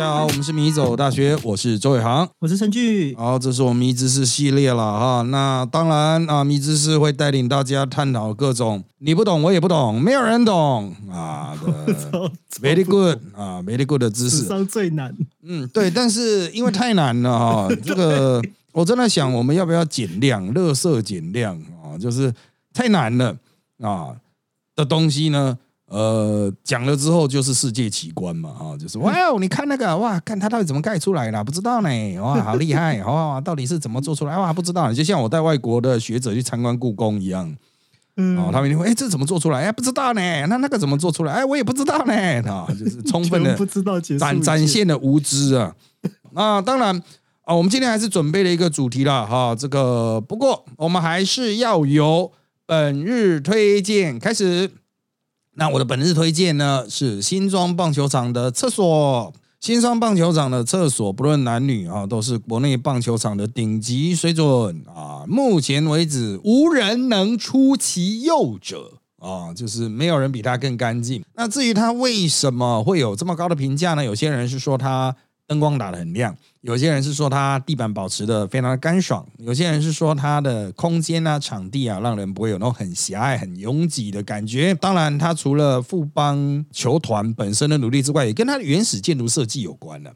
家好，我们是米走大学，我是周伟航，我是陈俊。好，这是我们迷知识系列了哈。那当然啊，迷知识会带领大家探讨各种你不懂我也不懂，没有人懂啊的 very good 啊 very good 的知识。史上最难。嗯，对，但是因为太难了哈，这个我真的想我们要不要减量，乐色减量啊，就是太难了啊的东西呢。呃，讲了之后就是世界奇观嘛，啊，就是哇哦，你看那个哇，看它到底怎么盖出来的，不知道呢，哇，好 厉害，哇，到底是怎么做出来，哇，不知道，就像我带外国的学者去参观故宫一样，嗯，哦，他们就会，哎，这怎么做出来？哎，不知道呢，那那个怎么做出来？哎，我也不知道呢，啊，就是 充分的不知道展展现的无知啊，啊当然啊，我们今天还是准备了一个主题了，哈，这个不过我们还是要由本日推荐开始。那我的本日推荐呢是新庄棒球场的厕所。新庄棒球场的厕所，不论男女啊，都是国内棒球场的顶级水准啊。目前为止，无人能出其右者啊，就是没有人比它更干净。那至于它为什么会有这么高的评价呢？有些人是说它。灯光打得很亮，有些人是说它地板保持的非常的干爽，有些人是说它的空间啊、场地啊，让人不会有那种很狭隘、很拥挤的感觉。当然，它除了富邦球团本身的努力之外，也跟它的原始建筑设计有关了。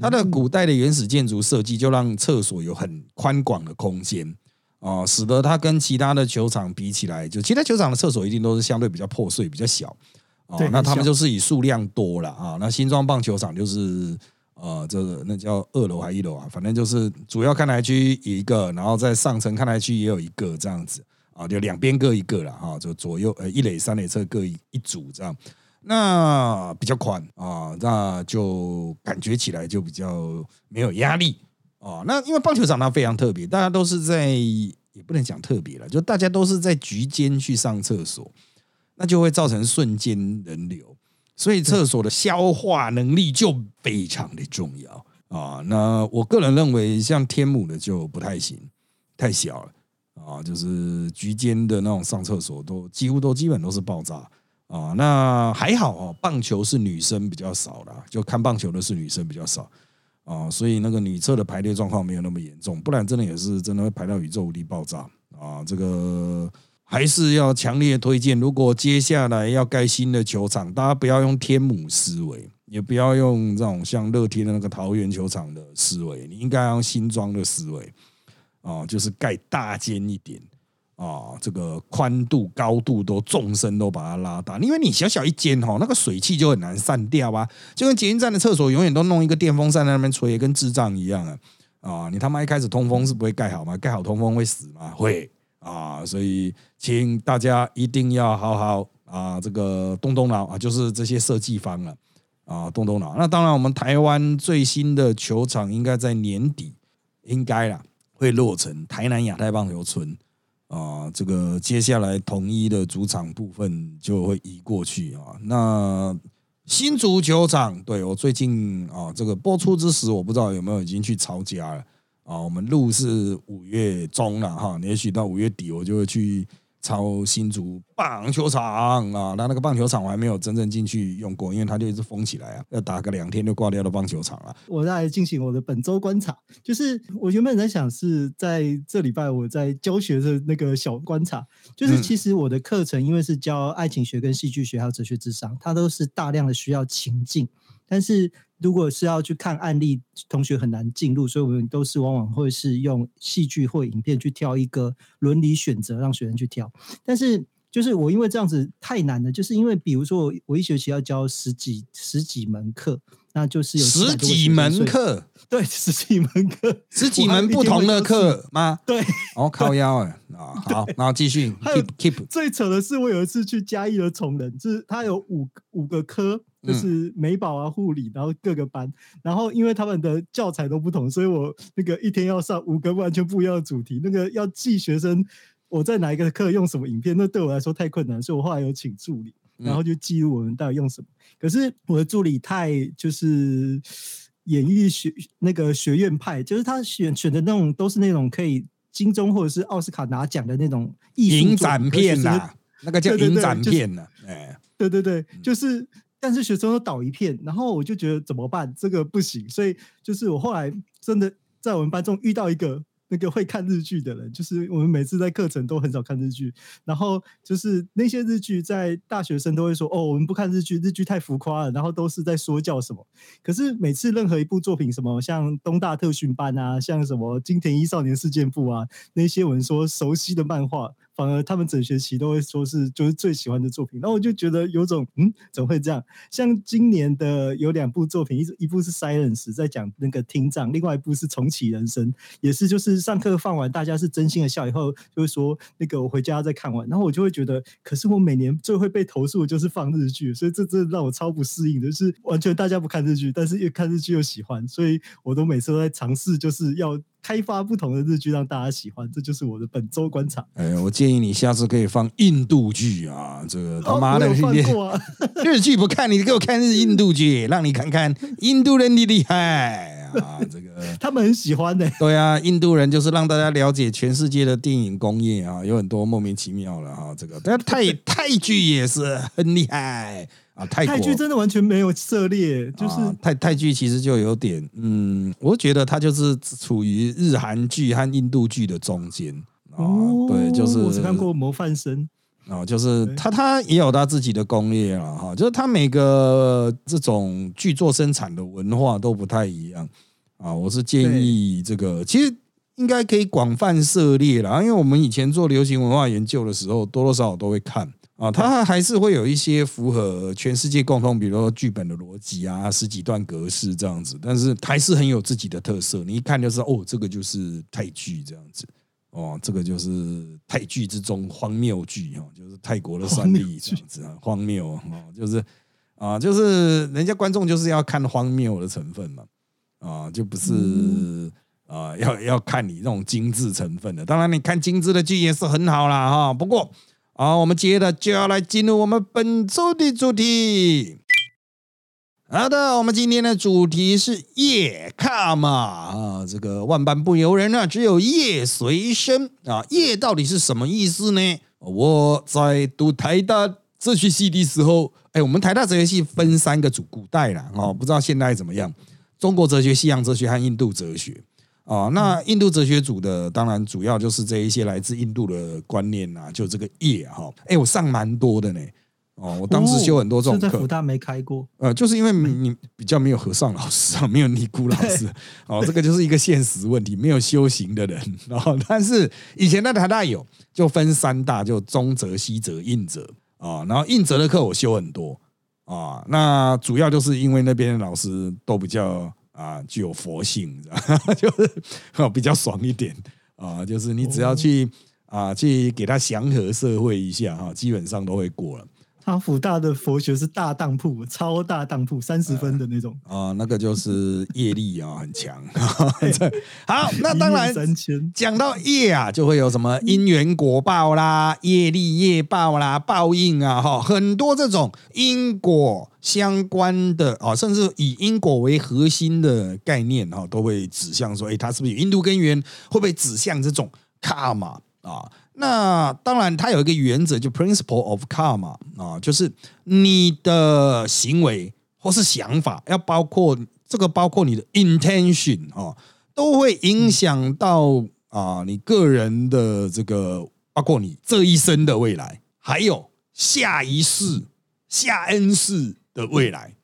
它的古代的原始建筑设计就让厕所有很宽广的空间啊，使得它跟其他的球场比起来，就其他球场的厕所一定都是相对比较破碎、比较小哦。那他们就是以数量多了啊。那新庄棒球场就是。呃，这个那叫二楼还一楼啊，反正就是主要看台区一个，然后在上层看台区也有一个这样子啊，就两边各一个了哈，就左右呃一垒三垒侧各一一组这样，那比较宽啊，那就感觉起来就比较没有压力啊。那因为棒球场它非常特别，大家都是在也不能讲特别了，就大家都是在局间去上厕所，那就会造成瞬间人流。所以厕所的消化能力就非常的重要啊。那我个人认为，像天母的就不太行，太小了啊。就是局间的那种上厕所都几乎都基本都是爆炸啊。那还好哦，棒球是女生比较少的，就看棒球的是女生比较少啊，所以那个女厕的排列状况没有那么严重。不然真的也是真的会排到宇宙无敌爆炸啊。这个。还是要强烈推荐，如果接下来要盖新的球场，大家不要用天母思维，也不要用这种像乐天的那个桃园球场的思维，你应该用新装的思维啊，就是盖大间一点啊，这个宽度、高度都纵深都把它拉大，因为你小小一间哈，那个水汽就很难散掉啊，就跟捷运站的厕所永远都弄一个电风扇在那边吹，跟智障一样啊啊！你他妈一开始通风是不会盖好吗？盖好通风会死吗？会。啊，所以请大家一定要好好啊，这个动动脑啊，就是这些设计方了啊，动动脑。那当然，我们台湾最新的球场应该在年底，应该啦会落成台南亚太棒球村啊。这个接下来统一的主场部分就会移过去啊。那新足球场，对我最近啊，这个播出之时，我不知道有没有已经去抄家了。啊，我们录是五月中了哈，也许到五月底我就会去抄新竹棒球场啊。那那个棒球场我还没有真正进去用过，因为它就一直封起来啊，要打个两天就挂掉的棒球场啊。我在进行我的本周观察，就是我原本在想是在这礼拜我在教学的那个小观察，就是其实我的课程因为是教爱情学跟戏剧学还有哲学智商，它都是大量的需要情境，但是。如果是要去看案例，同学很难进入，所以我们都是往往会是用戏剧或影片去挑一个伦理选择，让学生去挑。但是就是我因为这样子太难了，就是因为比如说我一学期要教十几十几门课，那就是有十几门课，对，十几门课，十几门不同的课吗？对，哦，靠腰哎啊，好，然后继续 keep keep。最扯的是，我有一次去嘉义的崇仁，就是他有五五个科。就是美保啊、护理，然后各个班，然后因为他们的教材都不同，所以我那个一天要上五个完全不一样的主题，那个要记学生我在哪一个课用什么影片，那对我来说太困难，所以我后来有请助理，然后就记录我们到底用什么。可是我的助理太就是演艺学那个学院派，就是他选选的那种都是那种可以金钟或者是奥斯卡拿奖的那种影展片呐，那个叫影展片呢，哎，对对对，就是。但是学生都倒一片，然后我就觉得怎么办？这个不行，所以就是我后来真的在我们班中遇到一个。那个会看日剧的人，就是我们每次在课程都很少看日剧，然后就是那些日剧在大学生都会说哦，我们不看日剧，日剧太浮夸了，然后都是在说教什么。可是每次任何一部作品，什么像东大特训班啊，像什么金田一少年事件簿啊，那些我们说熟悉的漫画。反而他们整学期都会说是就是最喜欢的作品，然后我就觉得有种嗯，怎么会这样？像今年的有两部作品，一一部是《Silence》在讲那个听障，另外一部是《重启人生》，也是就是上课放完，大家是真心的笑，以后就会说那个我回家再看完，然后我就会觉得，可是我每年最会被投诉的就是放日剧，所以这真的让我超不适应的，是完全大家不看日剧，但是又看日剧又喜欢，所以我都每次都在尝试，就是要。开发不同的日剧让大家喜欢，这就是我的本周观察。哎，我建议你下次可以放印度剧啊！这个他妈的，日剧不看，你给我看日印度剧，让你看看印度人的厉害啊！这个 他们很喜欢的。对啊，印度人就是让大家了解全世界的电影工业啊，有很多莫名其妙的啊。这个但泰泰剧也是很厉害。啊，泰泰剧真的完全没有涉猎，就是泰泰剧其实就有点，嗯，我觉得它就是处于日韩剧和印度剧的中间。哦，对，就是我只看过《模范生》哦，就是他他也有他自己的工业了哈，就是他每个这种剧作生产的文化都不太一样啊。我是建议这个其实应该可以广泛涉猎了，因为我们以前做流行文化研究的时候，多多少少都会看。啊，它还是会有一些符合全世界共通，比如说剧本的逻辑啊，十几段格式这样子，但是还是很有自己的特色。你一看就知道，哦，这个就是泰剧这样子，哦，这个就是泰剧之中荒谬剧哈，就是泰国的三例这样子啊，荒谬哦，就是啊，就是人家观众就是要看荒谬的成分嘛，啊，就不是啊，要要看你那种精致成分的。当然，你看精致的剧也是很好啦哈，不过。好，我们接着就要来进入我们本周的主题。好的，我们今天的主题是夜卡嘛啊，这个万般不由人啊，只有夜随身啊。夜到底是什么意思呢？我在读台大哲学系的时候，哎，我们台大哲学系分三个组，古代啦哦，不知道现在怎么样。中国哲学、西洋哲学和印度哲学。啊，那印度哲学组的当然主要就是这一些来自印度的观念呐，就这个业哈。哎，我上蛮多的呢。哦，我当时修很多这种课。福大没开过。呃，就是因为你比较没有和尚老师啊，没有尼姑老师。哦，这个就是一个现实问题，没有修行的人。然 后，但是以前在台大有，就分三大，就中哲、西哲、印哲啊。然后印哲的课我修很多啊。那主要就是因为那边的老师都比较。啊，具有佛性，就是比较爽一点啊。就是你只要去啊，去给他祥和社会一下哈，基本上都会过了。他福大的佛学是大当铺，超大当铺，三十分的那种啊，那个就是业力啊，很强。好，那当然讲到业啊，就会有什么因缘果报啦，业力业报啦，报应啊，哈，很多这种因果相关的啊，甚至以因果为核心的概念哈，都会指向说，哎，它是不是有印度根源？会不会指向这种卡玛啊？那当然，它有一个原则，就 principle of karma 啊，就是你的行为或是想法，要包括这个，包括你的 intention 啊，都会影响到啊你个人的这个，包括你这一生的未来，还有下一世、下 n 世的未来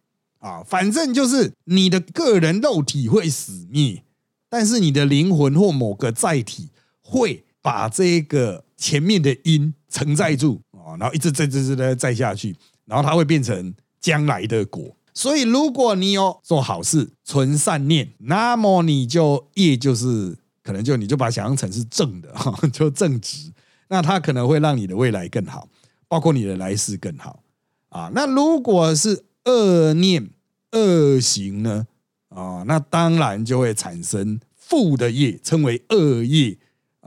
啊，反正就是你的个人肉体会死灭，但是你的灵魂或某个载体会。把这个前面的因承载住啊，然后一直再、再、再、再载下去，然后它会变成将来的果。所以，如果你有做好事、存善念，那么你就业就是可能就你就把它想象成是正的 哈，就正直。那它可能会让你的未来更好，包括你的来世更好啊。那如果是恶念、恶行呢？啊，那当然就会产生负的业，称为恶业。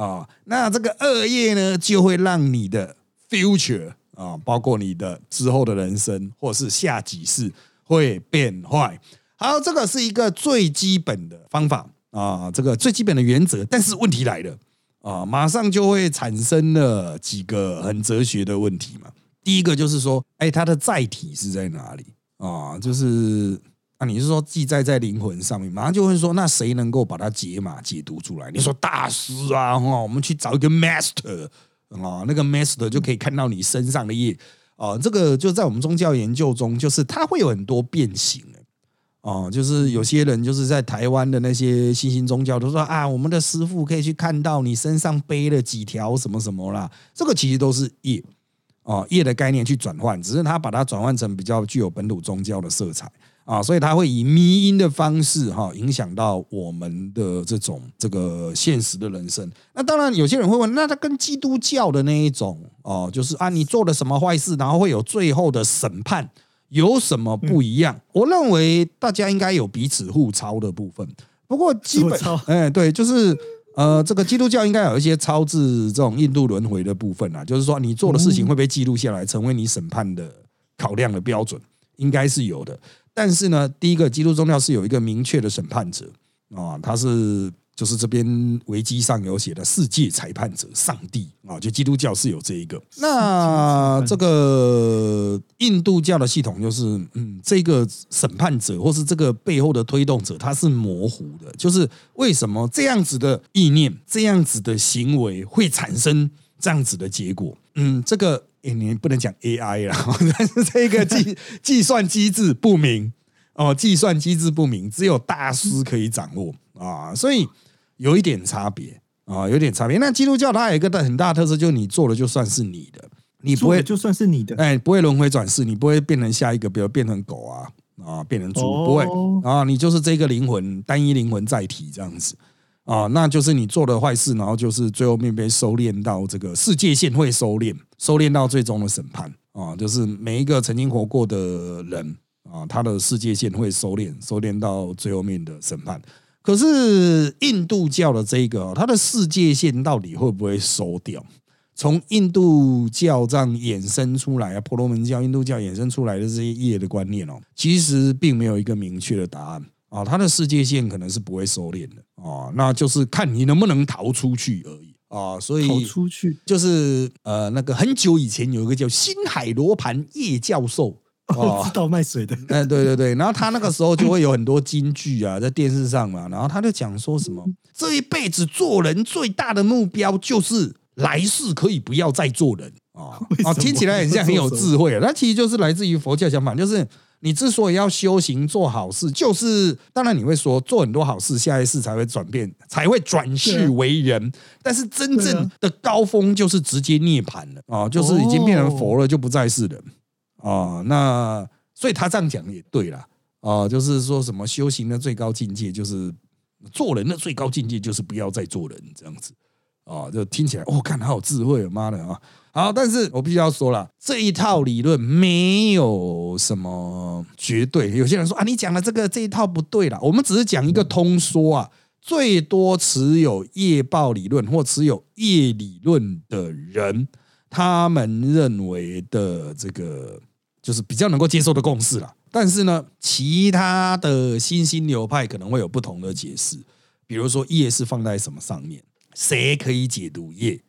啊，那这个恶业呢，就会让你的 future 啊，包括你的之后的人生，或是下几世会变坏。好，这个是一个最基本的方法啊，这个最基本的原则。但是问题来了啊，马上就会产生了几个很哲学的问题嘛。第一个就是说，哎，它的载体是在哪里啊，就是那，你是说记载在灵魂上面，马上就会说，那谁能够把它解码解读出来？你说大师啊，哦，我们去找一个 master 啊，那个 master 就可以看到你身上的业啊，这个就在我们宗教研究中，就是它会有很多变形哦，就是有些人就是在台湾的那些新兴宗教都说啊，我们的师傅可以去看到你身上背了几条什么什么啦，这个其实都是业哦，业的概念去转换，只是他把它转换成比较具有本土宗教的色彩啊，所以他会以迷因的方式哈，影响到我们的这种这个现实的人生。那当然有些人会问，那他跟基督教的那一种哦，就是啊，你做了什么坏事，然后会有最后的审判。有什么不一样？我认为大家应该有彼此互抄的部分。不过基本，哎，对，就是呃，这个基督教应该有一些超自这种印度轮回的部分啊，就是说你做的事情会被记录下来，成为你审判的考量的标准，应该是有的。但是呢，第一个基督宗教是有一个明确的审判者啊，他是。就是这边维基上有写的世界裁判者上帝啊，就基督教是有这一个。那这个印度教的系统就是，嗯，这个审判者或是这个背后的推动者，他是模糊的。就是为什么这样子的意念、这样子的行为会产生这样子的结果？嗯，这个你不能讲 AI 啦，但是这个计计算机制不明哦，计算机制不明，只有大师可以掌握啊，所以。有一点差别啊，有点差别。那基督教它有一个很大特色，就是你做了就算是你的，你不会就算是你的，哎，不会轮回转世，你不会变成下一个，比如变成狗啊啊，变成猪，不会啊，你就是这个灵魂单一灵魂载体这样子啊，那就是你做的坏事，然后就是最后面被收敛到这个世界线会收敛，收敛到最终的审判啊，就是每一个曾经活过的人啊，他的世界线会收敛，收敛到最后面的审判。可是印度教的这个，它的世界线到底会不会收掉？从印度教这样衍生出来啊，婆罗门教、印度教衍生出来的这些业的观念哦，其实并没有一个明确的答案啊。它的世界线可能是不会收敛的啊，那就是看你能不能逃出去而已啊。所以逃出去就是呃，那个很久以前有一个叫新海罗盘叶教授。哦，知道卖水的，哎，对对对，然后他那个时候就会有很多金句啊，在电视上嘛，然后他就讲说什么，这一辈子做人最大的目标就是来世可以不要再做人啊 啊，听起来很像很有智慧，那其实就是来自于佛教想法，就是你之所以要修行做好事，就是当然你会说做很多好事，下一世才会转变，才会转世为人，但是真正的高峰就是直接涅槃了啊，就是已经变成佛了，就不再是人。啊，那所以他这样讲也对了啊，就是说什么修行的最高境界就是做人的最高境界就是不要再做人这样子啊，就听起来哦，看好有智慧，妈的啊！好，但是我必须要说了，这一套理论没有什么绝对。有些人说啊，你讲的这个这一套不对了，我们只是讲一个通说啊，最多持有业报理论或持有业理论的人，他们认为的这个。就是比较能够接受的共识了，但是呢，其他的新兴流派可能会有不同的解释。比如说，业是放在什么上面？谁可以解读业？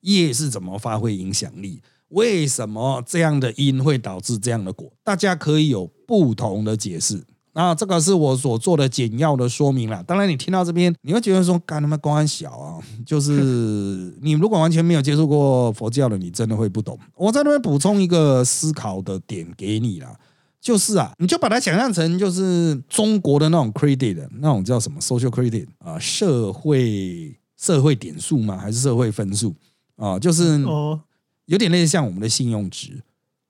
业是怎么发挥影响力？为什么这样的因会导致这样的果？大家可以有不同的解释。那这个是我所做的简要的说明了。当然，你听到这边，你会觉得说，干他妈光小啊！就是你如果完全没有接触过佛教的，你真的会不懂。我在那边补充一个思考的点给你啦，就是啊，你就把它想象成就是中国的那种 credit，那种叫什么 social credit 啊，社会社会点数吗？还是社会分数啊？就是有点类似像我们的信用值。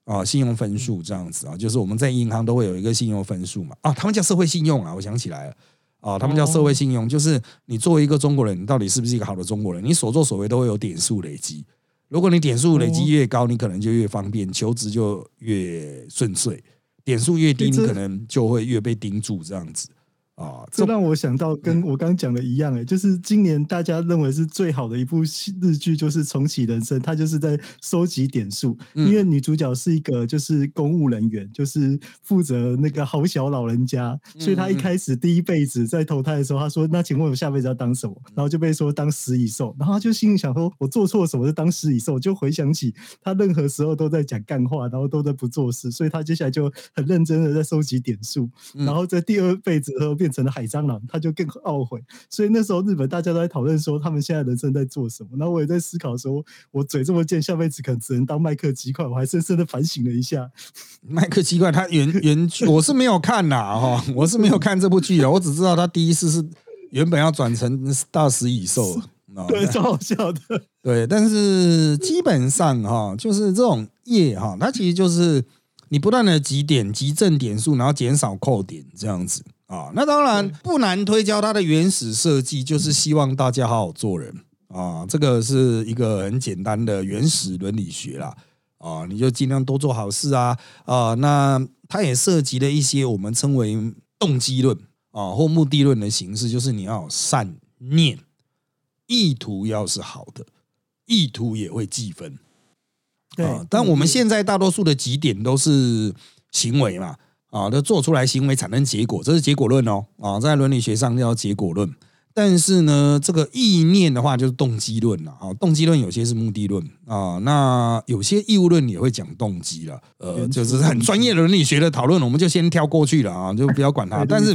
啊，信用分数这样子啊，就是我们在银行都会有一个信用分数嘛。啊，他们叫社会信用啊，我想起来了。啊，他们叫社会信用，就是你作为一个中国人，你到底是不是一个好的中国人？你所作所为都会有点数累积。如果你点数累积越高，你可能就越方便，求职就越顺遂；点数越低，你可能就会越被盯住这样子。啊，这让我想到跟我刚刚讲的一样，哎，就是今年大家认为是最好的一部日剧，就是《重启人生》，它就是在收集点数，因为女主角是一个就是公务人员，就是负责那个好小老人家，所以她一开始第一辈子在投胎的时候，她说：“那请问我下辈子要当什么？”然后就被说当食蚁兽，然后她就心里想说：“我做错什么？就当食蚁兽？”就回想起她任何时候都在讲干话，然后都在不做事，所以她接下来就很认真的在收集点数，然后在第二辈子后变。变成了海蟑螂，他就更懊悔。所以那时候日本大家都在讨论说，他们现在人生在做什么。然后我也在思考说，我嘴这么贱，下辈子可能只能当麦克鸡块。我还深深的反省了一下。麦克鸡块，他原原剧我是没有看呐，哈，我是没有看这部剧的。我只知道他第一次是原本要转成大食蚁兽，对，超好笑的。对，但是基本上哈，就是这种业哈，它其实就是你不断的积点、积正点数，然后减少扣点这样子。啊，那当然不难推敲，它的原始设计就是希望大家好好做人。啊，这个是一个很简单的原始伦理学啦。啊，你就尽量多做好事啊。啊，那它也涉及了一些我们称为动机论啊或目的论的形式，就是你要善念，意图要是好的，意图也会计分，对，但我们现在大多数的几点都是行为嘛。啊，都做出来行为产生结果，这是结果论哦。啊，在伦理学上叫结果论。但是呢，这个意念的话就是动机论了。啊，动机论有些是目的论啊，那有些义务论也会讲动机了。呃，就是很专业的伦理学的讨论，我们就先跳过去了啊，就不要管它。但是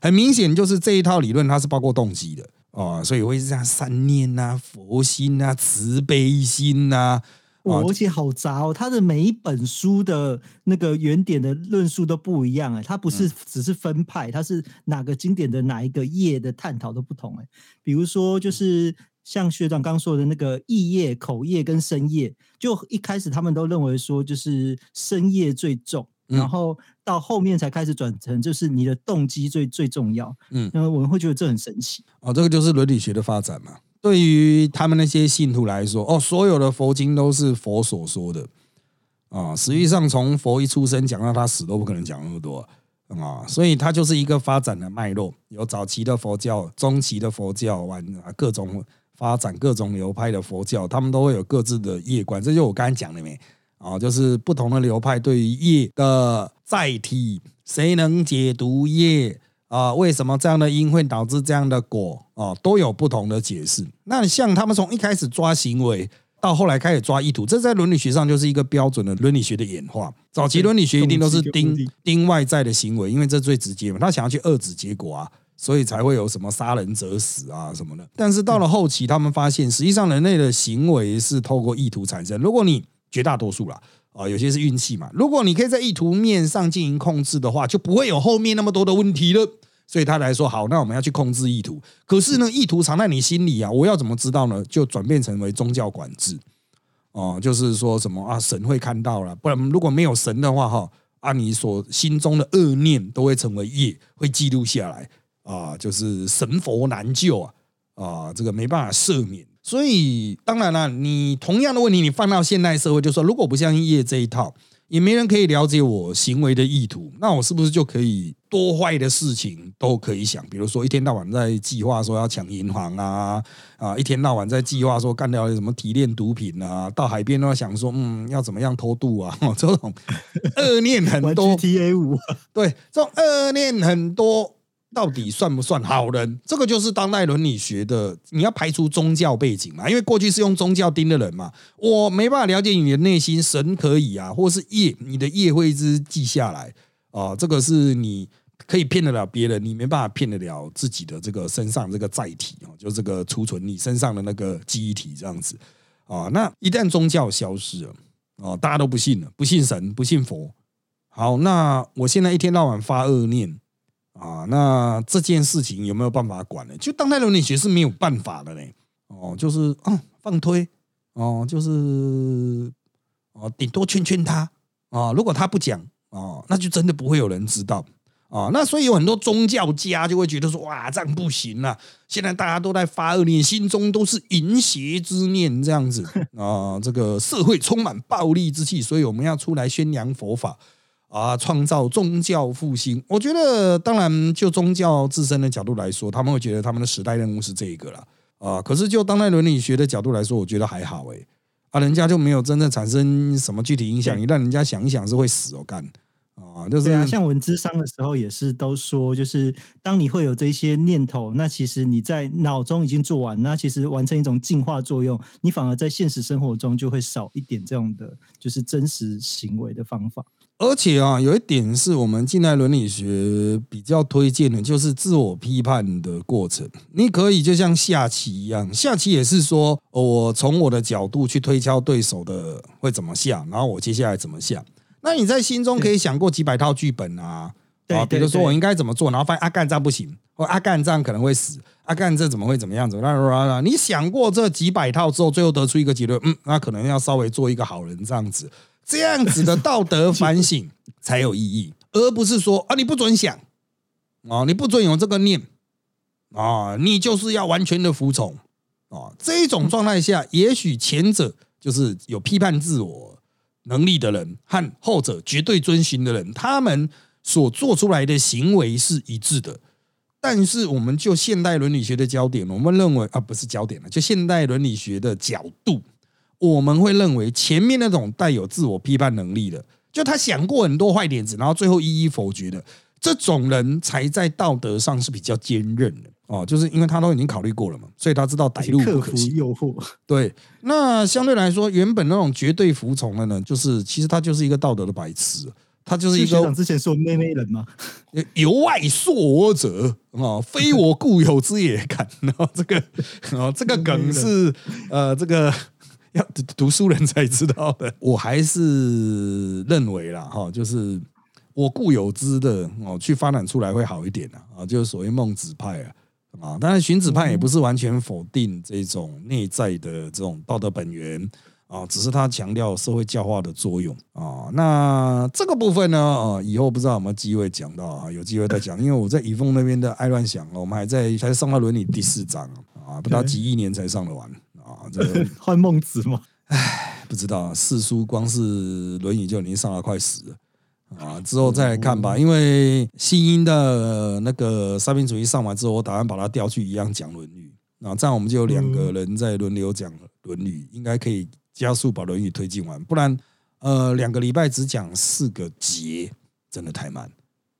很明显，就是这一套理论它是包括动机的啊，所以会是这样善念呐、佛心呐、慈悲心呐。而且好杂哦，他的每一本书的那个原点的论述都不一样哎，它不是只是分派，它是哪个经典的哪一个页的探讨都不同哎。比如说，就是像学长刚说的那个意业、口业跟身业，就一开始他们都认为说就是身业最重，然后到后面才开始转成就是你的动机最最重要。嗯，那我们会觉得这很神奇哦，这个就是伦理学的发展嘛。对于他们那些信徒来说，哦，所有的佛经都是佛所说的啊。实际上，从佛一出生讲到他死，都不可能讲那么多啊。所以，它就是一个发展的脉络，有早期的佛教、中期的佛教，完各种发展、各种流派的佛教，他们都会有各自的业观。这就我刚才讲的没啊，就是不同的流派对于业的载体，谁能解读业？啊，为什么这样的因会导致这样的果？哦，都有不同的解释。那像他们从一开始抓行为，到后来开始抓意图，这在伦理学上就是一个标准的伦理学的演化。早期伦理学一定都是盯盯外在的行为，因为这最直接嘛，他想要去遏制结果啊，所以才会有什么杀人者死啊什么的。但是到了后期，他们发现实际上人类的行为是透过意图产生。如果你绝大多数啦。啊，有些是运气嘛。如果你可以在意图面上进行控制的话，就不会有后面那么多的问题了。所以他来说，好，那我们要去控制意图。可是呢，意图藏在你心里啊，我要怎么知道呢？就转变成为宗教管制。哦，就是说什么啊，神会看到了，不然如果没有神的话，哈，啊，你所心中的恶念都会成为业，会记录下来啊，就是神佛难救啊，啊，这个没办法赦免。所以，当然了，你同样的问题，你放到现代社会，就说如果不相信业这一套，也没人可以了解我行为的意图，那我是不是就可以多坏的事情都可以想？比如说，一天到晚在计划说要抢银行啊，啊，一天到晚在计划说干掉什么提炼毒品啊，到海边都要想说，嗯，要怎么样偷渡啊？这种恶念很多。T A 五，对，这种恶念很多。到底算不算好人？这个就是当代伦理学的，你要排除宗教背景嘛？因为过去是用宗教盯的人嘛，我没办法了解你的内心。神可以啊，或是业，你的业会一直记下来啊。这个是你可以骗得了别人，你没办法骗得了自己的这个身上这个载体啊，就这个储存你身上的那个记忆体这样子啊。那一旦宗教消失了啊，大家都不信了，不信神，不信佛。好，那我现在一天到晚发恶念。啊，那这件事情有没有办法管呢？就当代伦理学是没有办法的嘞。哦，就是啊，放推，哦，就是哦，顶多劝劝他啊。如果他不讲哦，那就真的不会有人知道啊。那所以有很多宗教家就会觉得说，哇，这样不行啊！现在大家都在发恶念，心中都是淫邪之念，这样子啊，这个社会充满暴力之气，所以我们要出来宣扬佛法。啊，创造宗教复兴。我觉得，当然就宗教自身的角度来说，他们会觉得他们的时代任务是这一个了啊。可是就当代伦理学的角度来说，我觉得还好诶。啊，人家就没有真正产生什么具体影响，你让人家想一想是会死哦，干。啊，就是啊，像文字商的时候也是都说，就是当你会有这些念头，那其实你在脑中已经做完，那其实完成一种进化作用，你反而在现实生活中就会少一点这样的就是真实行为的方法。而且啊，有一点是我们近代伦理学比较推荐的，就是自我批判的过程。你可以就像下棋一样，下棋也是说，我从我的角度去推敲对手的会怎么下，然后我接下来怎么下。那你在心中可以想过几百套剧本啊？啊，比如说我应该怎么做，然后发现阿干这样不行，或阿干这样可能会死，阿干这怎么会怎么样？怎么啦你想过这几百套之后，最后得出一个结论，嗯，那可能要稍微做一个好人这样子，这样子的道德反省 才有意义，而不是说啊你不准想啊，你不准有这个念啊，你就是要完全的服从啊。这种状态下，也许前者就是有批判自我。能力的人和后者绝对遵循的人，他们所做出来的行为是一致的。但是，我们就现代伦理学的焦点，我们认为啊，不是焦点了，就现代伦理学的角度，我们会认为前面那种带有自我批判能力的，就他想过很多坏点子，然后最后一一否决的这种人，才在道德上是比较坚韧的。哦，就是因为他都已经考虑过了嘛，所以他知道歹路不可行。诱惑，对。那相对来说，原本那种绝对服从的呢，就是其实他就是一个道德的白痴，他就是一个。学长之前说妹妹人吗？由外铄我者啊，非我固有之也。看，然后这个，啊，这个梗是呃，这个 要读书人才知道的。我还是认为啦，哈，就是我固有之的哦，去发展出来会好一点啊，就是所谓孟子派啊。啊，当然，荀子派也不是完全否定这种内在的这种道德本源啊，只是他强调社会教化的作用啊。那这个部分呢，啊，以后不知道有没有机会讲到啊，有机会再讲。因为我在以凤那边的爱乱想，我们还在才上到伦理第四章啊，不到几亿年才上得完啊。这个 换孟子吗？唉，不知道四书光是论语就已经上了快死了。啊，之后再看吧。因为新英的那个三民主义上完之后，我打算把它调去一样讲《论语》啊，这样我们就有两个人在轮流讲《论语》，应该可以加速把《论语》推进完。不然，呃，两个礼拜只讲四个节，真的太慢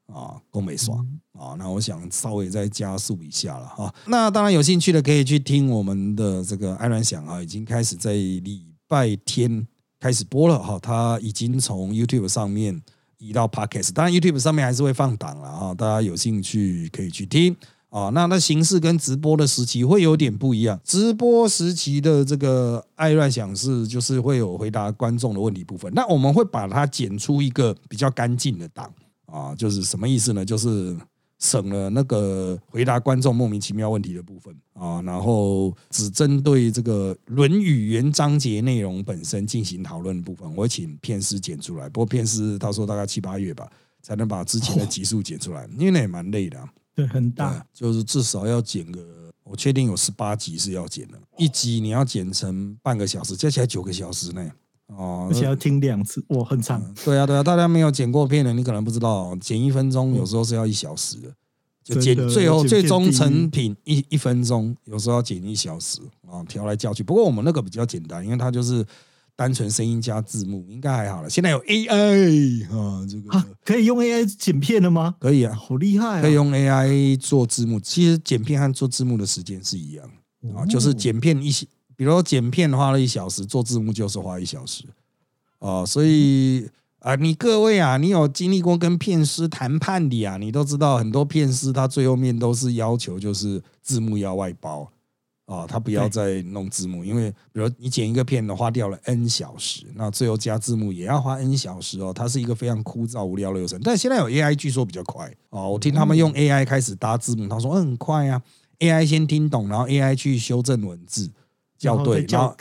啊，够没爽啊。那我想稍微再加速一下了哈。那当然有兴趣的可以去听我们的这个艾伦想啊，已经开始在礼拜天开始播了哈，他已经从 YouTube 上面。移到 Podcast，当然 YouTube 上面还是会放档了啊，大家有兴趣可以去听啊。那那形式跟直播的时期会有点不一样，直播时期的这个爱乱想是就是会有回答观众的问题部分，那我们会把它剪出一个比较干净的档啊，就是什么意思呢？就是。省了那个回答观众莫名其妙问题的部分啊，然后只针对这个《论语》原章节内容本身进行讨论的部分，我请片师剪出来。不过片师他说大概七八月吧，才能把之前的集数剪出来，因为那也蛮累的。对，很大，就是至少要剪个，我确定有十八集是要剪的，一集你要剪成半个小时，加起来九个小时呢。哦，而且要听两次，哇，很长。对啊，对啊，大家没有剪过片的，你可能不知道，剪一分钟有时候是要一小时的，就剪最后最终成品一一分钟，有时候要剪一小时啊，调来调去。不过我们那个比较简单，因为它就是单纯声音加字幕，应该还好了。现在有 AI 啊，这个可以用 AI 剪片了吗？可以啊，好厉害！可以用 AI 做字幕，其实剪片和做字幕的时间是一样啊，就是剪片一些。比如剪片花了一小时，做字幕就是花一小时，哦，所以啊，你各位啊，你有经历过跟片师谈判的啊，你都知道很多片师他最后面都是要求就是字幕要外包啊，他不要再弄字幕，因为比如你剪一个片的花掉了 n 小时，那最后加字幕也要花 n 小时哦，它是一个非常枯燥无聊的流程。但现在有 AI，据说比较快哦，我听他们用 AI 开始搭字幕，他说嗯很快啊，AI 先听懂，然后 AI 去修正文字。校对，然后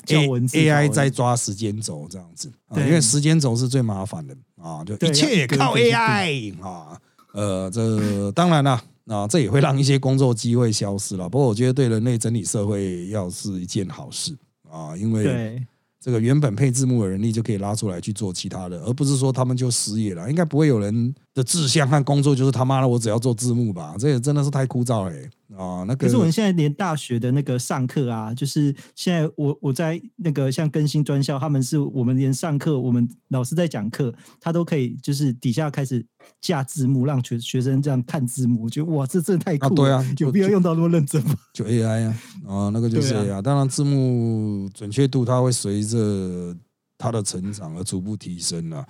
A I 在抓时间轴这样子，因为时间轴是最麻烦的啊，就一切靠 A I 啊。呃，这当然了，啊，这也会让一些工作机会消失了。不过我觉得对人类整体社会要是一件好事啊，因为这个原本配字幕的人力就可以拉出来去做其他的，而不是说他们就失业了。应该不会有人的志向和工作就是他妈的我只要做字幕吧？这也真的是太枯燥了啊！那个，可是我们现在连大学的那个上课啊，就是现在我我在那个像更新专校，他们是我们连上课，我们老师在讲课，他都可以就是底下开始架字幕，让学学生这样看字幕。我觉得哇，这真的太酷了！有必要用到那么认真吗？就 AI 啊，啊，那个就是 AI。当然字幕准确度它会随着它的成长而逐步提升了啊。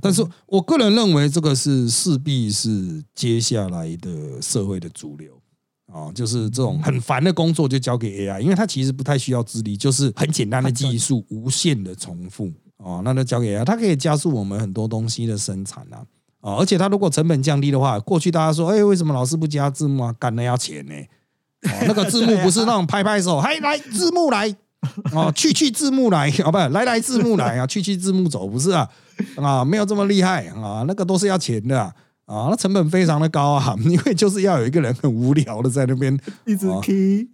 但是我个人认为，这个是势必是接下来的社会的主流。啊，就是这种很烦的工作就交给 AI，因为它其实不太需要智力，就是很简单的技术，无限的重复啊，那就交给 AI，它可以加速我们很多东西的生产啊，啊，而且它如果成本降低的话，过去大家说，哎，为什么老师不加字幕啊？干那要钱呢？哦那个字幕不是 那种拍拍手，嗨，来字幕来，哦，去去字幕来，哦，不，来来字幕来啊，去去字幕走，不是啊，啊，没有这么厉害啊，那个都是要钱的。啊，那成本非常的高啊，因为就是要有一个人很无聊的在那边一直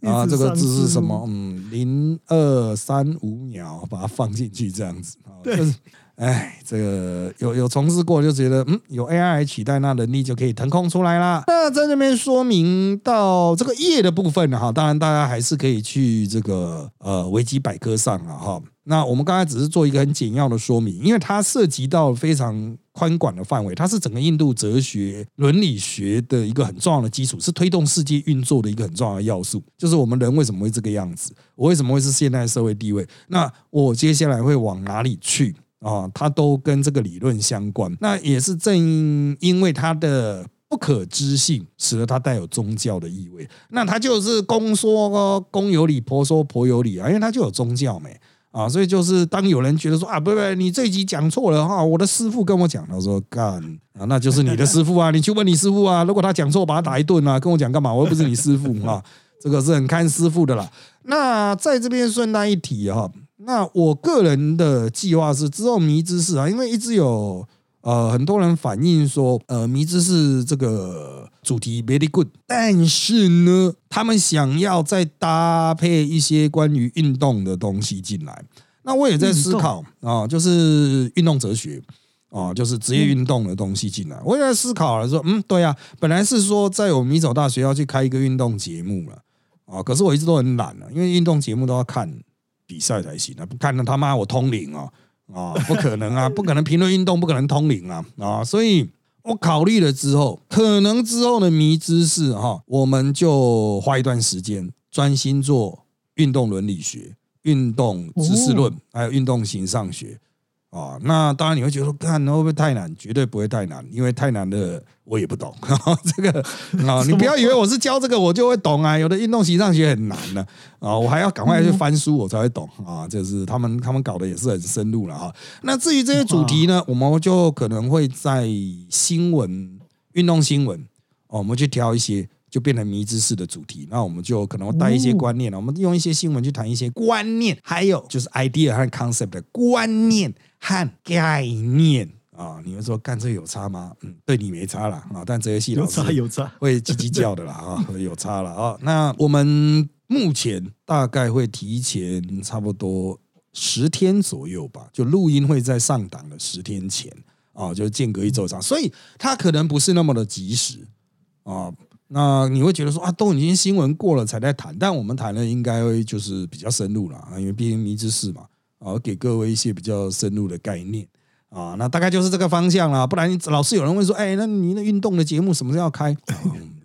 啊，这个字是什么？嗯，零二三五秒把它放进去这样子啊，就是。哎，这个有有从事过就觉得，嗯，有 AI 取代，那能力就可以腾空出来啦。那在这边说明到这个业的部分哈，当然大家还是可以去这个呃维基百科上了哈。那我们刚才只是做一个很简要的说明，因为它涉及到非常宽广的范围，它是整个印度哲学伦理学的一个很重要的基础，是推动世界运作的一个很重要的要素。就是我们人为什么会这个样子，我为什么会是现代社会地位？那我接下来会往哪里去？啊，它都跟这个理论相关。那也是正因为它的不可知性，使得它带有宗教的意味。那它就是公说公有理，婆说婆有理啊，因为它就有宗教没啊。所以就是当有人觉得说啊，不不，你这一集讲错了哈，我的师傅跟我讲，他说干啊，那就是你的师傅啊，你去问你师傅啊。如果他讲错，把他打一顿啊，跟我讲干嘛？我又不是你师傅啊，这个是很看师傅的啦。那在这边顺带一提哈。那我个人的计划是之后迷之士啊，因为一直有呃很多人反映说，呃迷之士这个主题 very good，但是呢，他们想要再搭配一些关于运动的东西进来。那我也在思考啊，就是运动哲学啊，就是职业运动的东西进来。我也在思考了，说嗯，对啊，本来是说在我们迷走大学要去开一个运动节目了啊，可是我一直都很懒了，因为运动节目都要看。比赛才行啊！不看那他妈我通灵哦啊！不可能啊！不可能评论运动，不可能通灵啊啊！所以我考虑了之后，可能之后的迷之是哈，我们就花一段时间专心做运动伦理学、运动知识论，还有运动形上学。啊，那当然你会觉得说，看会不会太难？绝对不会太难，因为太难的我也不懂。这个啊，你不要以为我是教这个我就会懂啊。有的运动习上学很难的啊，我还要赶快去翻书我才会懂啊。就是他们他们搞的也是很深入了哈。那至于这些主题呢，我们就可能会在新闻、运动新闻哦，我们去挑一些。就变成迷之式的主题，那我们就可能带一些观念了。我们用一些新闻去谈一些观念，还有就是 idea 和 concept 的观念和概念啊。你们说干这有差吗？嗯，对你没差了啊，但这些戏老师有差有差，会叽叽叫的啦啊，有差了啊。那我们目前大概会提前差不多十天左右吧，就录音会在上档的十天前啊，就间隔一周长，所以它可能不是那么的及时啊。那你会觉得说啊，都已经新闻过了才在谈，但我们谈的应该就是比较深入了啊，因为毕竟迷之事嘛啊，给各位一些比较深入的概念啊，那大概就是这个方向了。不然老是有人问说，哎，那你那运动的节目什么时候要开？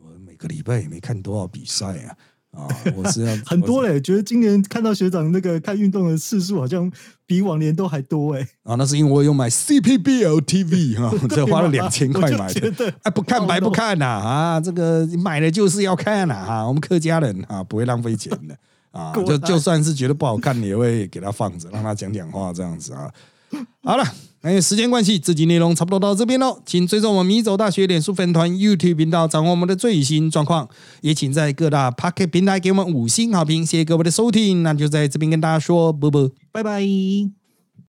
我每个礼拜也没看多少比赛啊。啊，我是要 很多嘞，觉得今年看到学长那个看运动的次数好像比往年都还多哎。啊，那是因为我有买 CPBL TV 哈，这花了两千块买的。哎，不看白不看呐啊，这个买了就是要看呐啊，我们客家人啊不会浪费钱的啊，就就算是觉得不好看，你也会给他放着，让他讲讲话这样子啊。好了。因为时间关系，这集内容差不多到这边喽。请追踪我们米走大学脸书粉团、YouTube 频道，掌握我们的最新状况。也请在各大 Pocket 平台给我们五星好评。谢谢各位的收听，那就在这边跟大家说，啵啵，拜拜。